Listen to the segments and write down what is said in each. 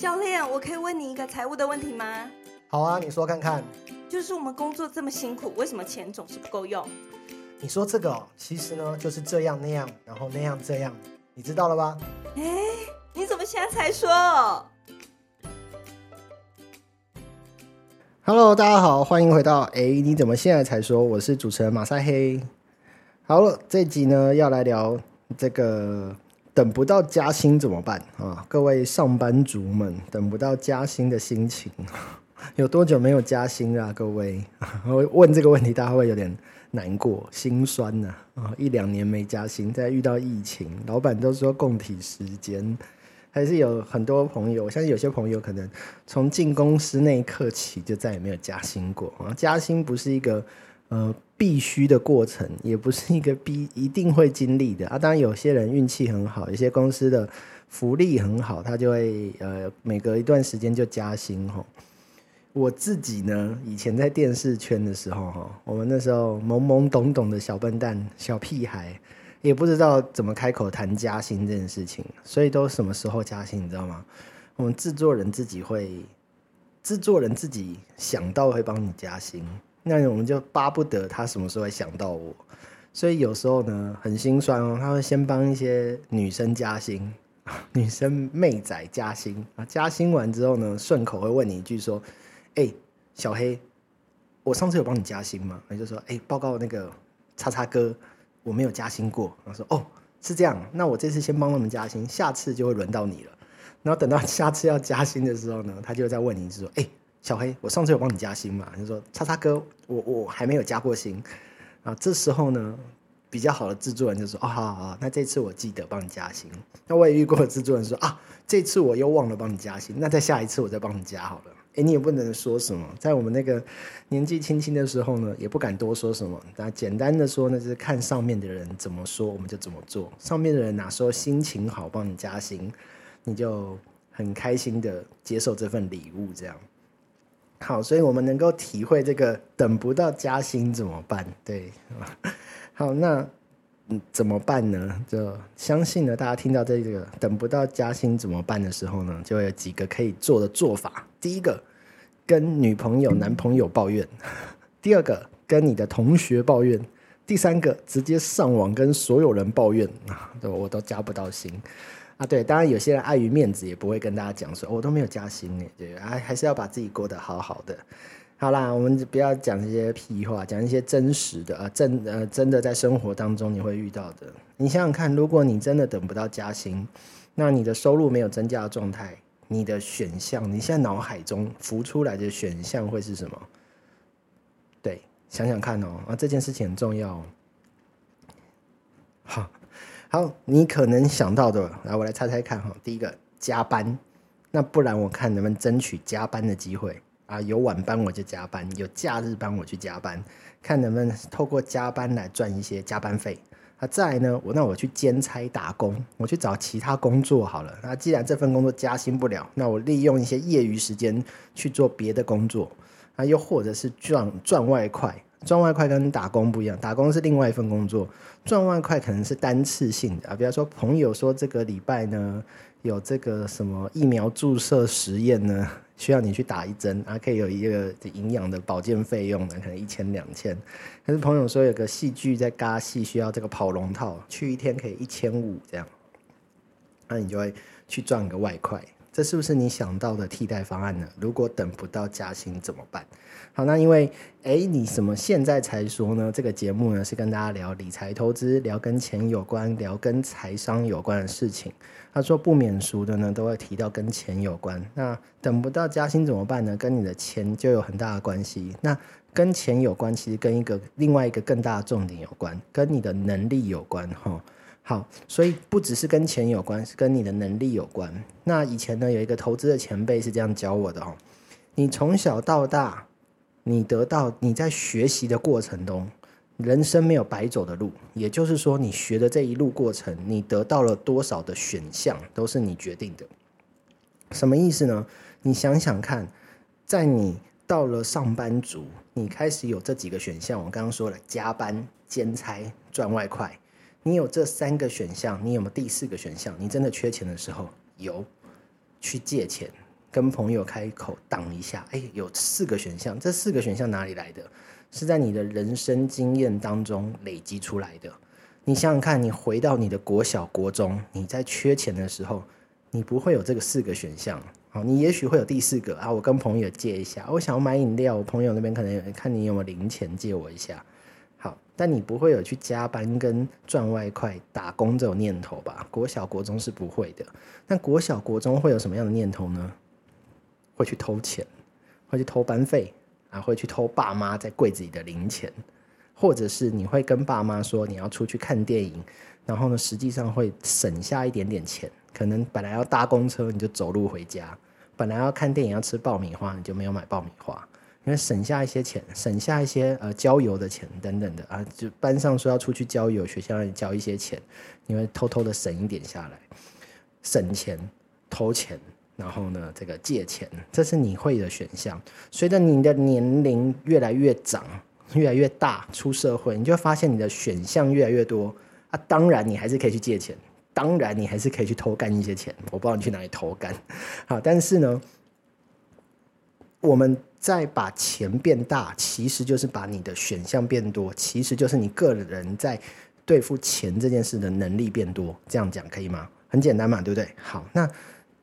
教练，我可以问你一个财务的问题吗？好啊，你说看看。就是我们工作这么辛苦，为什么钱总是不够用？你说这个哦，其实呢就是这样那样，然后那样这样，你知道了吧？哎，你怎么现在才说？Hello，大家好，欢迎回到哎，你怎么现在才说？我是主持人马赛黑。好了，这集呢要来聊这个。等不到加薪怎么办啊？各位上班族们，等不到加薪的心情，有多久没有加薪啊？各位，我 问这个问题，大家会有点难过、心酸呢啊！一两年没加薪，再遇到疫情，老板都说供体时间，还是有很多朋友，我相信有些朋友可能从进公司那一刻起，就再也没有加薪过啊！加薪不是一个。呃，必须的过程也不是一个必一定会经历的啊。当然，有些人运气很好，有些公司的福利很好，他就会呃每隔一段时间就加薪哈。我自己呢，以前在电视圈的时候哈，我们那时候懵懵懂懂的小笨蛋、小屁孩，也不知道怎么开口谈加薪这件事情，所以都什么时候加薪，你知道吗？我们制作人自己会，制作人自己想到会帮你加薪。那我们就巴不得他什么时候会想到我，所以有时候呢很心酸哦，他会先帮一些女生加薪，女生妹仔加薪啊，加薪完之后呢，顺口会问你一句说：“哎，小黑，我上次有帮你加薪吗？”你就说：“哎，报告那个叉叉哥，我没有加薪过。”他说：“哦，是这样，那我这次先帮他们加薪，下次就会轮到你了。然后等到下次要加薪的时候呢，他就再问你一句说：‘哎。’”小黑，我上次有帮你加薪嘛？就说叉叉哥，我我还没有加过薪啊。这时候呢，比较好的制作人就说：哦，好好好，那这次我记得帮你加薪。那我也遇过制作人说：啊，这次我又忘了帮你加薪，那再下一次我再帮你加好了。哎，你也不能说什么，在我们那个年纪轻轻的时候呢，也不敢多说什么。那简单的说呢，就是看上面的人怎么说，我们就怎么做。上面的人哪说心情好帮你加薪，你就很开心的接受这份礼物，这样。好，所以我们能够体会这个等不到加薪怎么办？对，好，那怎么办呢？就相信呢，大家听到这个等不到加薪怎么办的时候呢，就有几个可以做的做法。第一个，跟女朋友、男朋友抱怨；第二个，跟你的同学抱怨；第三个，直接上网跟所有人抱怨 啊，我都加不到薪。啊，对，当然有些人碍于面子也不会跟大家讲说，我都没有加薪呢，对，还还是要把自己过得好好的。好啦，我们不要讲这些屁话，讲一些真实的啊，真呃真的在生活当中你会遇到的。你想想看，如果你真的等不到加薪，那你的收入没有增加的状态，你的选项，你现在脑海中浮出来的选项会是什么？对，想想看哦，啊，这件事情很重要。好。好，你可能想到的，来我来猜猜看哈。第一个加班，那不然我看能不能争取加班的机会啊？有晚班我就加班，有假日班我去加班，看能不能透过加班来赚一些加班费。啊，再呢，我那我去兼差打工，我去找其他工作好了。那既然这份工作加薪不了，那我利用一些业余时间去做别的工作，啊，又或者是赚赚外快。赚外快跟打工不一样，打工是另外一份工作，赚外快可能是单次性的啊。比方说，朋友说这个礼拜呢有这个什么疫苗注射实验呢，需要你去打一针啊，可以有一个营养的保健费用呢，可能一千两千。可是朋友说有个戏剧在嘎戏，需要这个跑龙套，去一天可以一千五这样，那你就会去赚个外快。这是不是你想到的替代方案呢？如果等不到加薪怎么办？好，那因为哎，你什么现在才说呢？这个节目呢是跟大家聊理财投资，聊跟钱有关，聊跟财商有关的事情。他说不免俗的呢，都会提到跟钱有关。那等不到加薪怎么办呢？跟你的钱就有很大的关系。那跟钱有关，其实跟一个另外一个更大的重点有关，跟你的能力有关哈。好，所以不只是跟钱有关，是跟你的能力有关。那以前呢，有一个投资的前辈是这样教我的哦：你从小到大，你得到你在学习的过程中，人生没有白走的路。也就是说，你学的这一路过程，你得到了多少的选项，都是你决定的。什么意思呢？你想想看，在你到了上班族，你开始有这几个选项。我刚刚说了，加班、兼差、赚外快。你有这三个选项，你有没有第四个选项？你真的缺钱的时候，有去借钱，跟朋友开口挡一下，哎，有四个选项，这四个选项哪里来的？是在你的人生经验当中累积出来的。你想想看，你回到你的国小、国中，你在缺钱的时候，你不会有这个四个选项。好，你也许会有第四个啊，我跟朋友借一下，我想要买饮料，我朋友那边可能看你有没有零钱借我一下。好，但你不会有去加班跟赚外快打工这种念头吧？国小、国中是不会的。那国小、国中会有什么样的念头呢？会去偷钱，会去偷班费啊，会去偷爸妈在柜子里的零钱，或者是你会跟爸妈说你要出去看电影，然后呢，实际上会省下一点点钱。可能本来要搭公车，你就走路回家；本来要看电影要吃爆米花，你就没有买爆米花，省下一些钱，省下一些呃郊游的钱等等的啊。就班上说要出去郊游，学校让你交一些钱，你会偷偷的省一点下来，省钱、偷钱，然后呢，这个借钱，这是你会的选项。随着你的年龄越来越长，越来越大，出社会，你就发现你的选项越来越多啊。当然，你还是可以去借钱。当然，你还是可以去偷干一些钱。我不知道你去哪里偷干，好，但是呢，我们在把钱变大，其实就是把你的选项变多，其实就是你个人在对付钱这件事的能力变多。这样讲可以吗？很简单嘛，对不对？好，那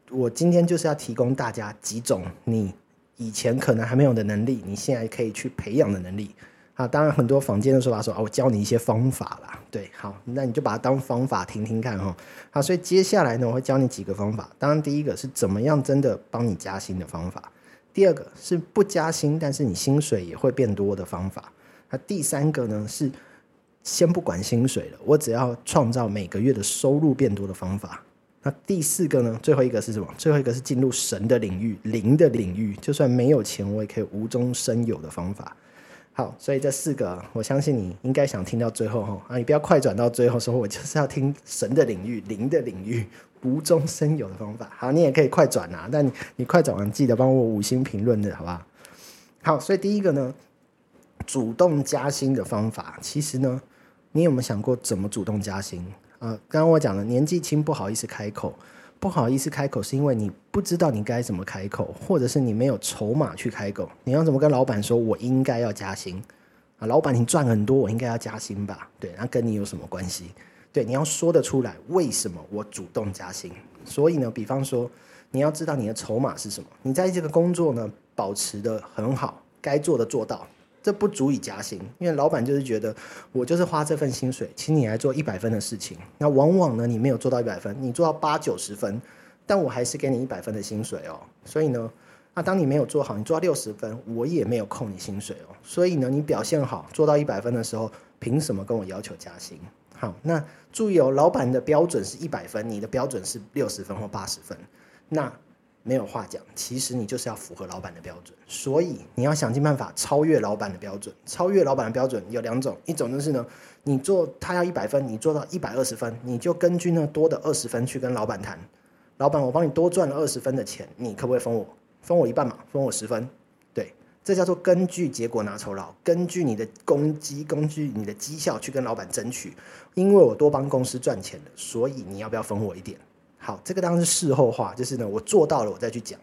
我今天就是要提供大家几种你以前可能还没有的能力，你现在可以去培养的能力。啊，当然很多坊间的说法说啊，我教你一些方法啦。对，好，那你就把它当方法听听看哈。好，所以接下来呢，我会教你几个方法。当然，第一个是怎么样真的帮你加薪的方法；第二个是不加薪，但是你薪水也会变多的方法；那第三个呢是先不管薪水了，我只要创造每个月的收入变多的方法。那第四个呢，最后一个是什么？最后一个是进入神的领域、灵的领域，就算没有钱，我也可以无中生有的方法。好，所以这四个，我相信你应该想听到最后哈啊，你不要快转到最后说，我就是要听神的领域、灵的领域、无中生有的方法。好，你也可以快转啊，但你快转完记得帮我五星评论的好不好？好，所以第一个呢，主动加薪的方法，其实呢，你有没有想过怎么主动加薪？呃，刚刚我讲了，年纪轻不好意思开口。不好意思开口，是因为你不知道你该怎么开口，或者是你没有筹码去开口。你要怎么跟老板说？我应该要加薪啊！老板，你赚很多，我应该要加薪吧？对，那跟你有什么关系？对，你要说得出来，为什么我主动加薪？所以呢，比方说，你要知道你的筹码是什么。你在这个工作呢，保持的很好，该做的做到。这不足以加薪，因为老板就是觉得我就是花这份薪水，请你来做一百分的事情。那往往呢，你没有做到一百分，你做到八九十分，但我还是给你一百分的薪水哦。所以呢，那当你没有做好，你做到六十分，我也没有扣你薪水哦。所以呢，你表现好，做到一百分的时候，凭什么跟我要求加薪？好，那注意哦，老板的标准是一百分，你的标准是六十分或八十分，那。没有话讲，其实你就是要符合老板的标准，所以你要想尽办法超越老板的标准。超越老板的标准有两种，一种就是呢，你做他要一百分，你做到一百二十分，你就根据呢多的二十分去跟老板谈。老板，我帮你多赚了二十分的钱，你可不可以分我？分我一半嘛，分我十分。对，这叫做根据结果拿酬劳，根据你的攻击，根据你的绩效去跟老板争取。因为我多帮公司赚钱了，所以你要不要分我一点？好，这个当然是事后话，就是呢，我做到了，我再去讲。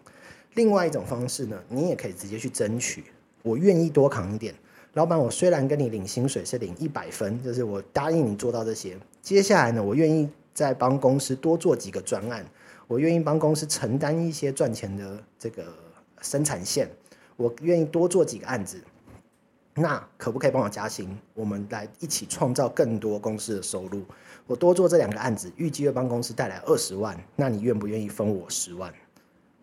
另外一种方式呢，你也可以直接去争取，我愿意多扛一点。老板，我虽然跟你领薪水是领一百分，就是我答应你做到这些。接下来呢，我愿意再帮公司多做几个专案，我愿意帮公司承担一些赚钱的这个生产线，我愿意多做几个案子。那可不可以帮我加薪？我们来一起创造更多公司的收入。我多做这两个案子，预计会帮公司带来二十万。那你愿不愿意分我十万？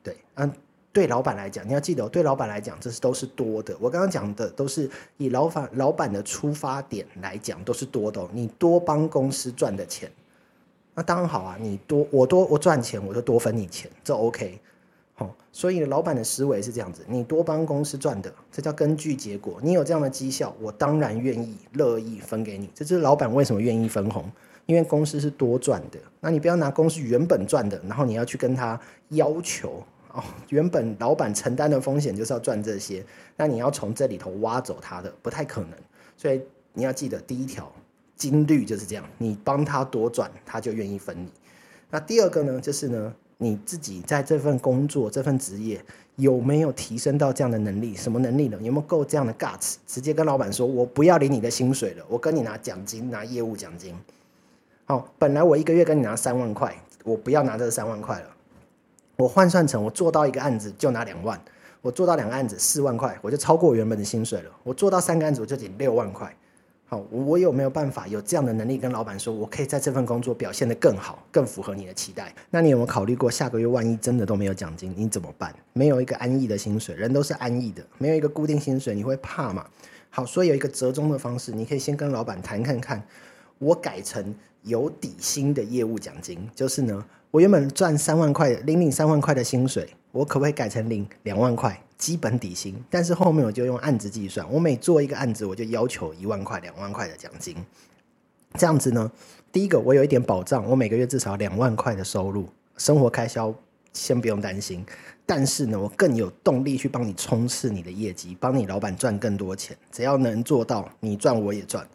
对，嗯，对老板来讲，你要记得，对老板来讲，这是都是多的。我刚刚讲的都是以老板老板的出发点来讲，都是多的。你多帮公司赚的钱，那当然好啊。你多我多我赚钱，我就多分你钱，这 OK。所以老板的思维是这样子：你多帮公司赚的，这叫根据结果。你有这样的绩效，我当然愿意乐意分给你。这就是老板为什么愿意分红，因为公司是多赚的。那你不要拿公司原本赚的，然后你要去跟他要求哦，原本老板承担的风险就是要赚这些，那你要从这里头挖走他的，不太可能。所以你要记得第一条金律就是这样：你帮他多赚，他就愿意分你。那第二个呢，就是呢。你自己在这份工作、这份职业有没有提升到这样的能力？什么能力呢？有没有够这样的 guts？直接跟老板说：“我不要领你的薪水了，我跟你拿奖金，拿业务奖金。”好，本来我一个月跟你拿三万块，我不要拿这三万块了。我换算成我做到一个案子就拿两万，我做到两个案子四万块，我就超过原本的薪水了。我做到三个案子我就领六万块。好，我有没有办法有这样的能力跟老板说，我可以在这份工作表现得更好，更符合你的期待？那你有没有考虑过，下个月万一真的都没有奖金，你怎么办？没有一个安逸的薪水，人都是安逸的，没有一个固定薪水，你会怕吗？好，所以有一个折中的方式，你可以先跟老板谈看看，我改成有底薪的业务奖金，就是呢，我原本赚三万块，领领三万块的薪水，我可不可以改成领两万块？基本底薪，但是后面我就用案子计算，我每做一个案子，我就要求一万块、两万块的奖金。这样子呢，第一个我有一点保障，我每个月至少两万块的收入，生活开销先不用担心。但是呢，我更有动力去帮你冲刺你的业绩，帮你老板赚更多钱。只要能做到，你赚我也赚。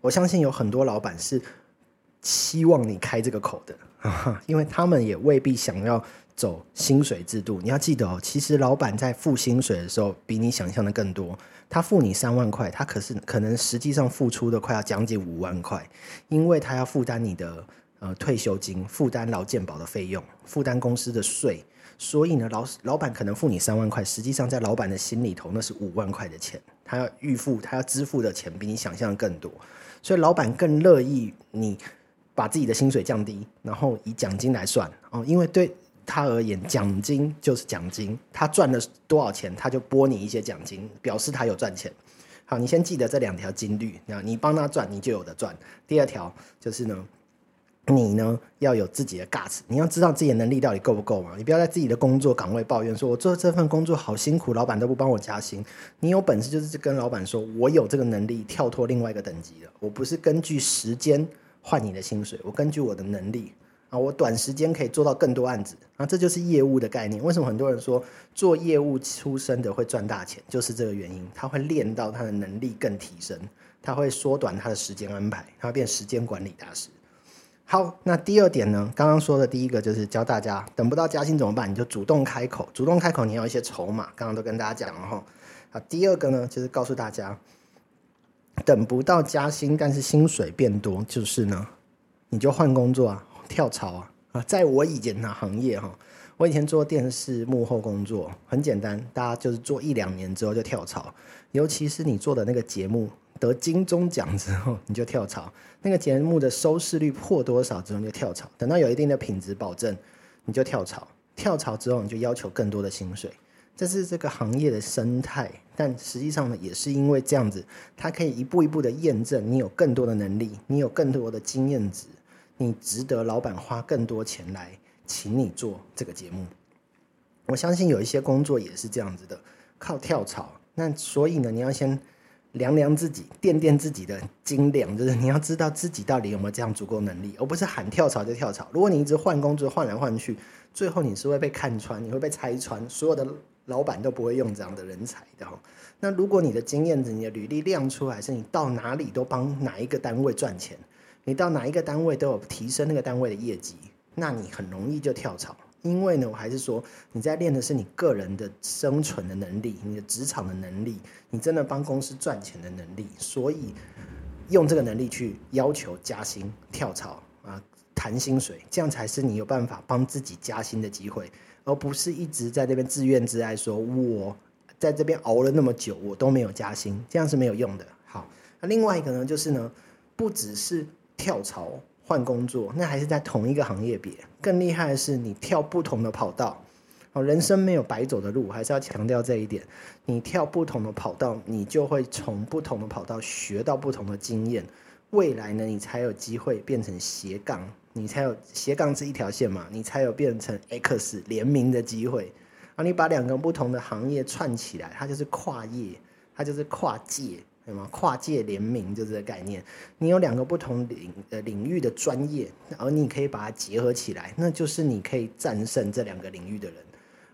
我相信有很多老板是希望你开这个口的，因为他们也未必想要。走薪水制度，你要记得哦。其实老板在付薪水的时候，比你想象的更多。他付你三万块，他可是可能实际上付出的快要将近五万块，因为他要负担你的呃退休金，负担劳健保的费用，负担公司的税。所以呢，老老板可能付你三万块，实际上在老板的心里头，那是五万块的钱。他要预付，他要支付的钱比你想象更多。所以老板更乐意你把自己的薪水降低，然后以奖金来算哦，因为对。他而言，奖金就是奖金，他赚了多少钱，他就拨你一些奖金，表示他有赚钱。好，你先记得这两条金律，那你帮他赚，你就有的赚。第二条就是呢，你呢要有自己的 guts，你要知道自己的能力到底够不够嘛？你不要在自己的工作岗位抱怨说，我做这份工作好辛苦，老板都不帮我加薪。你有本事就是跟老板说，我有这个能力跳脱另外一个等级了，我不是根据时间换你的薪水，我根据我的能力。啊，我短时间可以做到更多案子啊，这就是业务的概念。为什么很多人说做业务出身的会赚大钱，就是这个原因。他会练到他的能力更提升，他会缩短他的时间安排，他会变时间管理大师。好，那第二点呢？刚刚说的第一个就是教大家等不到加薪怎么办？你就主动开口，主动开口，你要一些筹码。刚刚都跟大家讲了哈。啊，第二个呢，就是告诉大家，等不到加薪，但是薪水变多，就是呢，你就换工作啊。跳槽啊啊！在我以前的行业哈，我以前做电视幕后工作很简单，大家就是做一两年之后就跳槽。尤其是你做的那个节目得金钟奖之后，你就跳槽。那个节目的收视率破多少之后你就跳槽。等到有一定的品质保证，你就跳槽。跳槽之后你就要求更多的薪水。这是这个行业的生态，但实际上呢，也是因为这样子，它可以一步一步的验证你有更多的能力，你有更多的经验值。你值得老板花更多钱来请你做这个节目，我相信有一些工作也是这样子的，靠跳槽。那所以呢，你要先量量自己，掂掂自己的斤两，就是你要知道自己到底有没有这样足够能力，而不是喊跳槽就跳槽。如果你一直换工作换来换去，最后你是会被看穿，你会被拆穿，所有的老板都不会用这样的人才的。那如果你的经验、你的履历亮出来，是你到哪里都帮哪一个单位赚钱。你到哪一个单位都有提升那个单位的业绩，那你很容易就跳槽。因为呢，我还是说你在练的是你个人的生存的能力，你的职场的能力，你真的帮公司赚钱的能力。所以用这个能力去要求加薪、跳槽啊、谈薪水，这样才是你有办法帮自己加薪的机会，而不是一直在这边自怨自艾，说我在这边熬了那么久，我都没有加薪，这样是没有用的。好，那另外一个呢，就是呢，不只是。跳槽换工作，那还是在同一个行业别。更厉害的是，你跳不同的跑道。哦，人生没有白走的路，还是要强调这一点。你跳不同的跑道，你就会从不同的跑道学到不同的经验。未来呢，你才有机会变成斜杠，你才有斜杠是一条线嘛，你才有变成 X 联名的机会。啊，你把两个不同的行业串起来，它就是跨业，它就是跨界。什么跨界联名就这个概念，你有两个不同领呃领域的专业，而你可以把它结合起来，那就是你可以战胜这两个领域的人。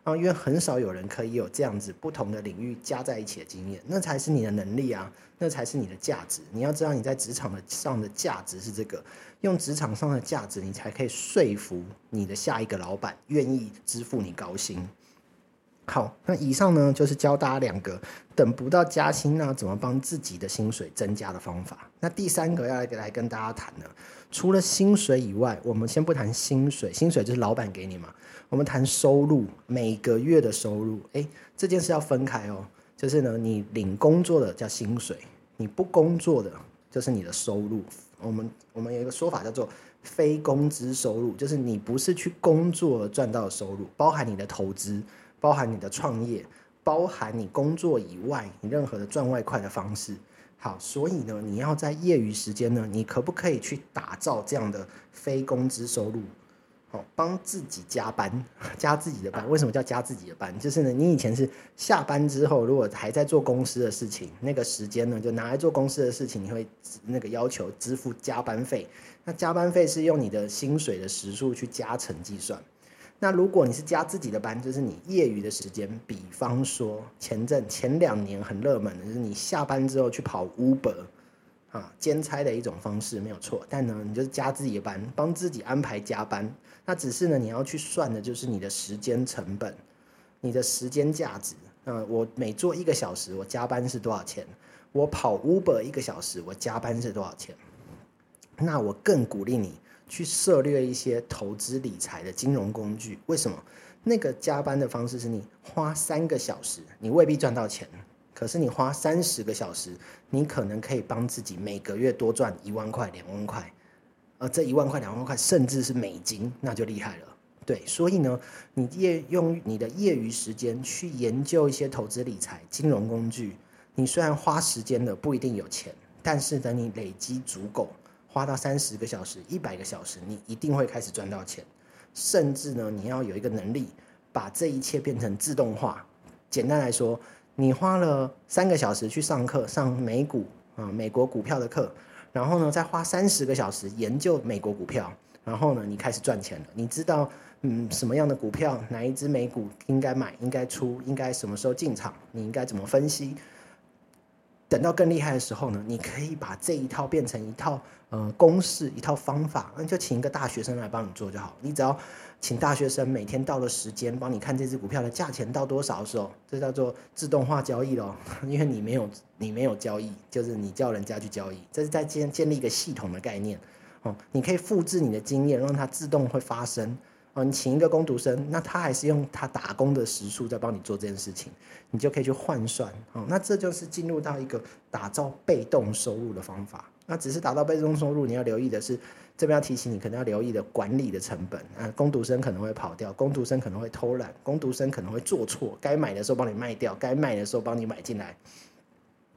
啊，因为很少有人可以有这样子不同的领域加在一起的经验，那才是你的能力啊，那才是你的价值。你要知道你在职场的上的价值是这个，用职场上的价值，你才可以说服你的下一个老板愿意支付你高薪。好，那以上呢就是教大家两个等不到加薪呢，怎么帮自己的薪水增加的方法。那第三个要来来跟大家谈的，除了薪水以外，我们先不谈薪水，薪水就是老板给你嘛。我们谈收入，每个月的收入，诶，这件事要分开哦。就是呢，你领工作的叫薪水，你不工作的就是你的收入。我们我们有一个说法叫做非工资收入，就是你不是去工作赚到的收入，包含你的投资。包含你的创业，包含你工作以外你任何的赚外快的方式。好，所以呢，你要在业余时间呢，你可不可以去打造这样的非工资收入？好，帮自己加班，加自己的班。为什么叫加自己的班？就是呢，你以前是下班之后，如果还在做公司的事情，那个时间呢，就拿来做公司的事情，你会那个要求支付加班费。那加班费是用你的薪水的时数去加成计算。那如果你是加自己的班，就是你业余的时间，比方说前阵前两年很热门的，就是你下班之后去跑 Uber，啊，兼差的一种方式没有错。但呢，你就是加自己的班，帮自己安排加班。那只是呢，你要去算的就是你的时间成本，你的时间价值。嗯，我每做一个小时，我加班是多少钱？我跑 Uber 一个小时，我加班是多少钱？那我更鼓励你。去涉猎一些投资理财的金融工具，为什么？那个加班的方式是你花三个小时，你未必赚到钱，可是你花三十个小时，你可能可以帮自己每个月多赚一万块、两万块，而这一万块、两万块，甚至是美金，那就厉害了。对，所以呢，你业用你的业余时间去研究一些投资理财金融工具，你虽然花时间了不一定有钱，但是等你累积足够。花到三十个小时、一百个小时，你一定会开始赚到钱。甚至呢，你要有一个能力，把这一切变成自动化。简单来说，你花了三个小时去上课，上美股啊，美国股票的课，然后呢，再花三十个小时研究美国股票，然后呢，你开始赚钱了。你知道，嗯，什么样的股票，哪一只美股应该买、应该出、应该什么时候进场，你应该怎么分析？等到更厉害的时候呢，你可以把这一套变成一套呃公式，一套方法，那就请一个大学生来帮你做就好。你只要请大学生每天到了时间帮你看这只股票的价钱到多少的时候，这叫做自动化交易咯，因为你没有你没有交易，就是你叫人家去交易，这是在建建立一个系统的概念哦。你可以复制你的经验，让它自动会发生。哦，你请一个工读生，那他还是用他打工的时数在帮你做这件事情，你就可以去换算。哦，那这就是进入到一个打造被动收入的方法。那只是打造被动收入，你要留意的是，这边要提醒你，可能要留意的管理的成本。啊，工读生可能会跑掉，工读生可能会偷懒，工读生可能会做错，该买的时候帮你卖掉，该卖的时候帮你买进来。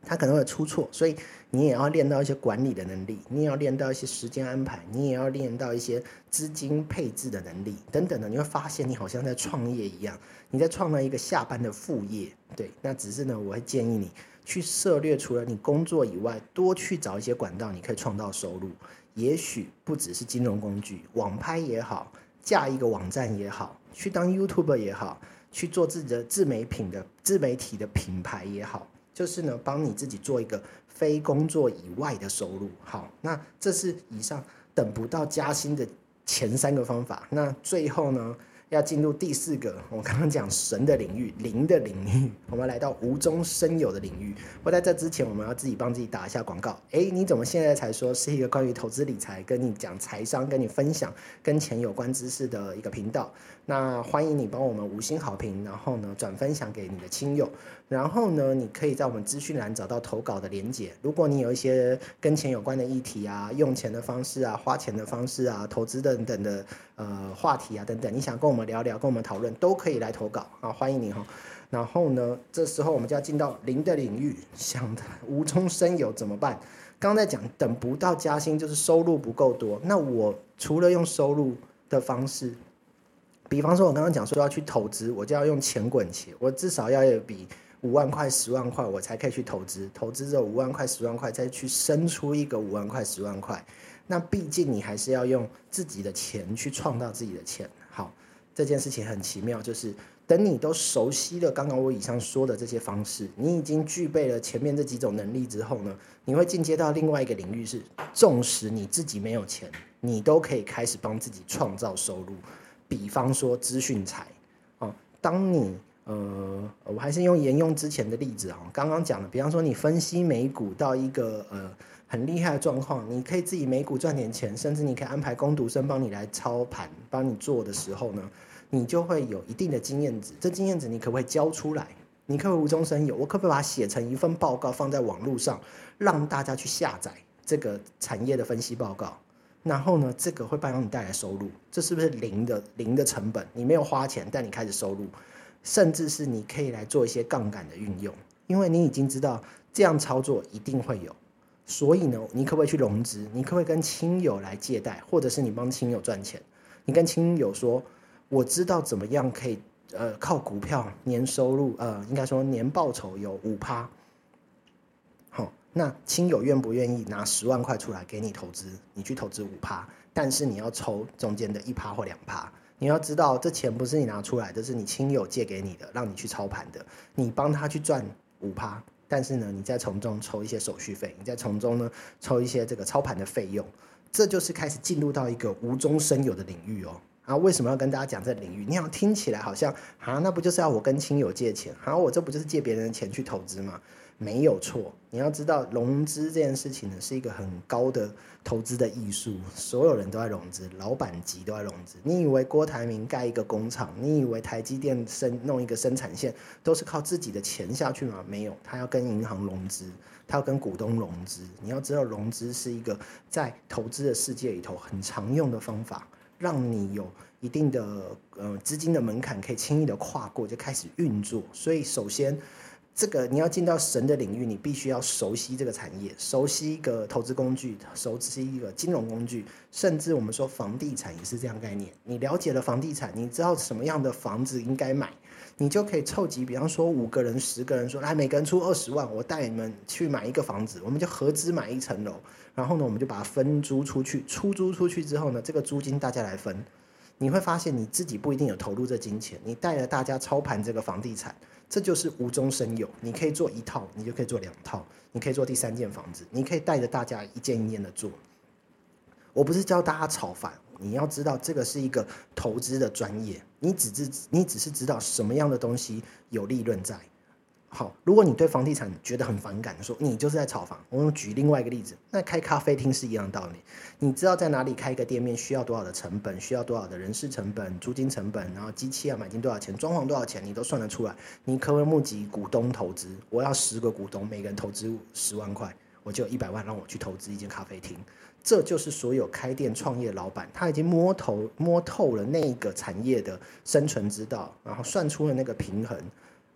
他可能会出错，所以你也要练到一些管理的能力，你也要练到一些时间安排，你也要练到一些资金配置的能力等等的。你会发现你好像在创业一样，你在创造一个下班的副业。对，那只是呢，我会建议你去涉猎除了你工作以外，多去找一些管道，你可以创造收入。也许不只是金融工具，网拍也好，架一个网站也好，去当 YouTuber 也好，去做自己的自媒体的自媒体的品牌也好。就是呢，帮你自己做一个非工作以外的收入。好，那这是以上等不到加薪的前三个方法。那最后呢？要进入第四个，我刚刚讲神的领域，灵的领域，我们来到无中生有的领域。我在这之前，我们要自己帮自己打一下广告。哎，你怎么现在才说是一个关于投资理财，跟你讲财商，跟你分享跟钱有关知识的一个频道？那欢迎你帮我们五星好评，然后呢转分享给你的亲友，然后呢你可以在我们资讯栏找到投稿的连结。如果你有一些跟钱有关的议题啊，用钱的方式啊，花钱的方式啊，投资等等的呃话题啊等等，你想跟我们。聊聊，跟我们讨论，都可以来投稿啊，欢迎你哈。然后呢，这时候我们就要进到零的领域，想无中生有怎么办？刚刚在讲，等不到加薪就是收入不够多。那我除了用收入的方式，比方说，我刚刚讲说要去投资，我就要用钱滚钱，我至少要有比五万块、十万块，我才可以去投资。投资这五万块、十万块，再去生出一个五万块、十万块。那毕竟你还是要用自己的钱去创造自己的钱。好。这件事情很奇妙，就是等你都熟悉了刚刚我以上说的这些方式，你已经具备了前面这几种能力之后呢，你会进阶到另外一个领域，是纵使你自己没有钱，你都可以开始帮自己创造收入。比方说资讯财，啊，当你呃，我还是用沿用之前的例子啊，刚刚讲的，比方说你分析美股到一个呃很厉害的状况，你可以自己美股赚点钱，甚至你可以安排工读生帮你来操盘，帮你做的时候呢，你就会有一定的经验值。这经验值你可不可以交出来？你可不可以无中生有？我可不可以把它写成一份报告放在网络上，让大家去下载这个产业的分析报告？然后呢，这个会帮你带来收入，这是不是零的零的成本？你没有花钱，但你开始收入，甚至是你可以来做一些杠杆的运用，因为你已经知道这样操作一定会有。所以呢，你可不可以去融资？你可不可以跟亲友来借贷，或者是你帮亲友赚钱？你跟亲友说，我知道怎么样可以呃靠股票年收入呃应该说年报酬有五趴。好那亲友愿不愿意拿十万块出来给你投资？你去投资五趴，但是你要抽中间的一趴或两趴。你要知道，这钱不是你拿出来，这是你亲友借给你的，让你去操盘的。你帮他去赚五趴，但是呢，你再从中抽一些手续费，你再从中呢抽一些这个操盘的费用。这就是开始进入到一个无中生有的领域哦。啊，为什么要跟大家讲这领域？你想听起来好像啊，那不就是要我跟亲友借钱？好，我这不就是借别人的钱去投资吗？没有错，你要知道融资这件事情呢，是一个很高的投资的艺术，所有人都在融资，老板级都在融资。你以为郭台铭盖一个工厂，你以为台积电生弄一个生产线，都是靠自己的钱下去吗？没有，他要跟银行融资，他要跟股东融资。你要知道，融资是一个在投资的世界里头很常用的方法，让你有一定的呃资金的门槛，可以轻易的跨过，就开始运作。所以首先。这个你要进到神的领域，你必须要熟悉这个产业，熟悉一个投资工具，熟悉一个金融工具，甚至我们说房地产也是这样概念。你了解了房地产，你知道什么样的房子应该买，你就可以凑集，比方说五个人、十个人，说来每个人出二十万，我带你们去买一个房子，我们就合资买一层楼，然后呢，我们就把它分租出去，出租出去之后呢，这个租金大家来分，你会发现你自己不一定有投入这金钱，你带着大家操盘这个房地产。这就是无中生有，你可以做一套，你就可以做两套，你可以做第三件房子，你可以带着大家一件一件的做。我不是教大家炒房，你要知道这个是一个投资的专业，你只知你只是知道什么样的东西有利润在。好，如果你对房地产觉得很反感，说你就是在炒房。我们举另外一个例子，那开咖啡厅是一样道理。你知道在哪里开一个店面需要多少的成本，需要多少的人事成本、租金成本，然后机器啊买进多少钱，装潢多少钱，你都算得出来。你可不可以募集股东投资？我要十个股东，每个人投资十万块，我就一百万让我去投资一间咖啡厅。这就是所有开店创业老板，他已经摸头摸透了那个产业的生存之道，然后算出了那个平衡。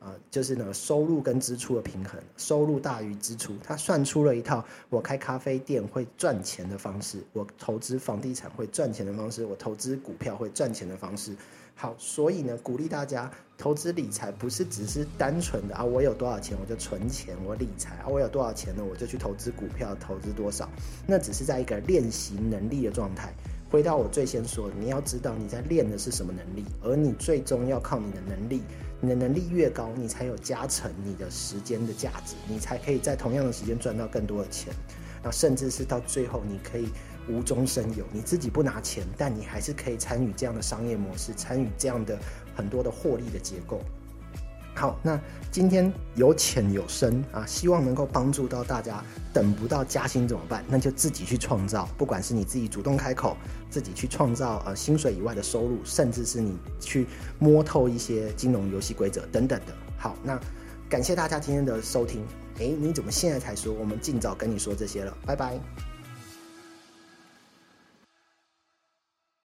啊，就是呢，收入跟支出的平衡，收入大于支出，他算出了一套我开咖啡店会赚钱的方式，我投资房地产会赚钱的方式，我投资股票会赚钱的方式。好，所以呢，鼓励大家投资理财不是只是单纯的啊，我有多少钱我就存钱，我理财啊，我有多少钱呢我就去投资股票，投资多少，那只是在一个练习能力的状态。回到我最先说，你要知道你在练的是什么能力，而你最终要靠你的能力。你的能力越高，你才有加成你的时间的价值，你才可以在同样的时间赚到更多的钱，那甚至是到最后你可以无中生有，你自己不拿钱，但你还是可以参与这样的商业模式，参与这样的很多的获利的结构。好，那今天有浅有深啊，希望能够帮助到大家。等不到加薪怎么办？那就自己去创造，不管是你自己主动开口，自己去创造呃薪水以外的收入，甚至是你去摸透一些金融游戏规则等等的。好，那感谢大家今天的收听。诶，你怎么现在才说？我们尽早跟你说这些了，拜拜。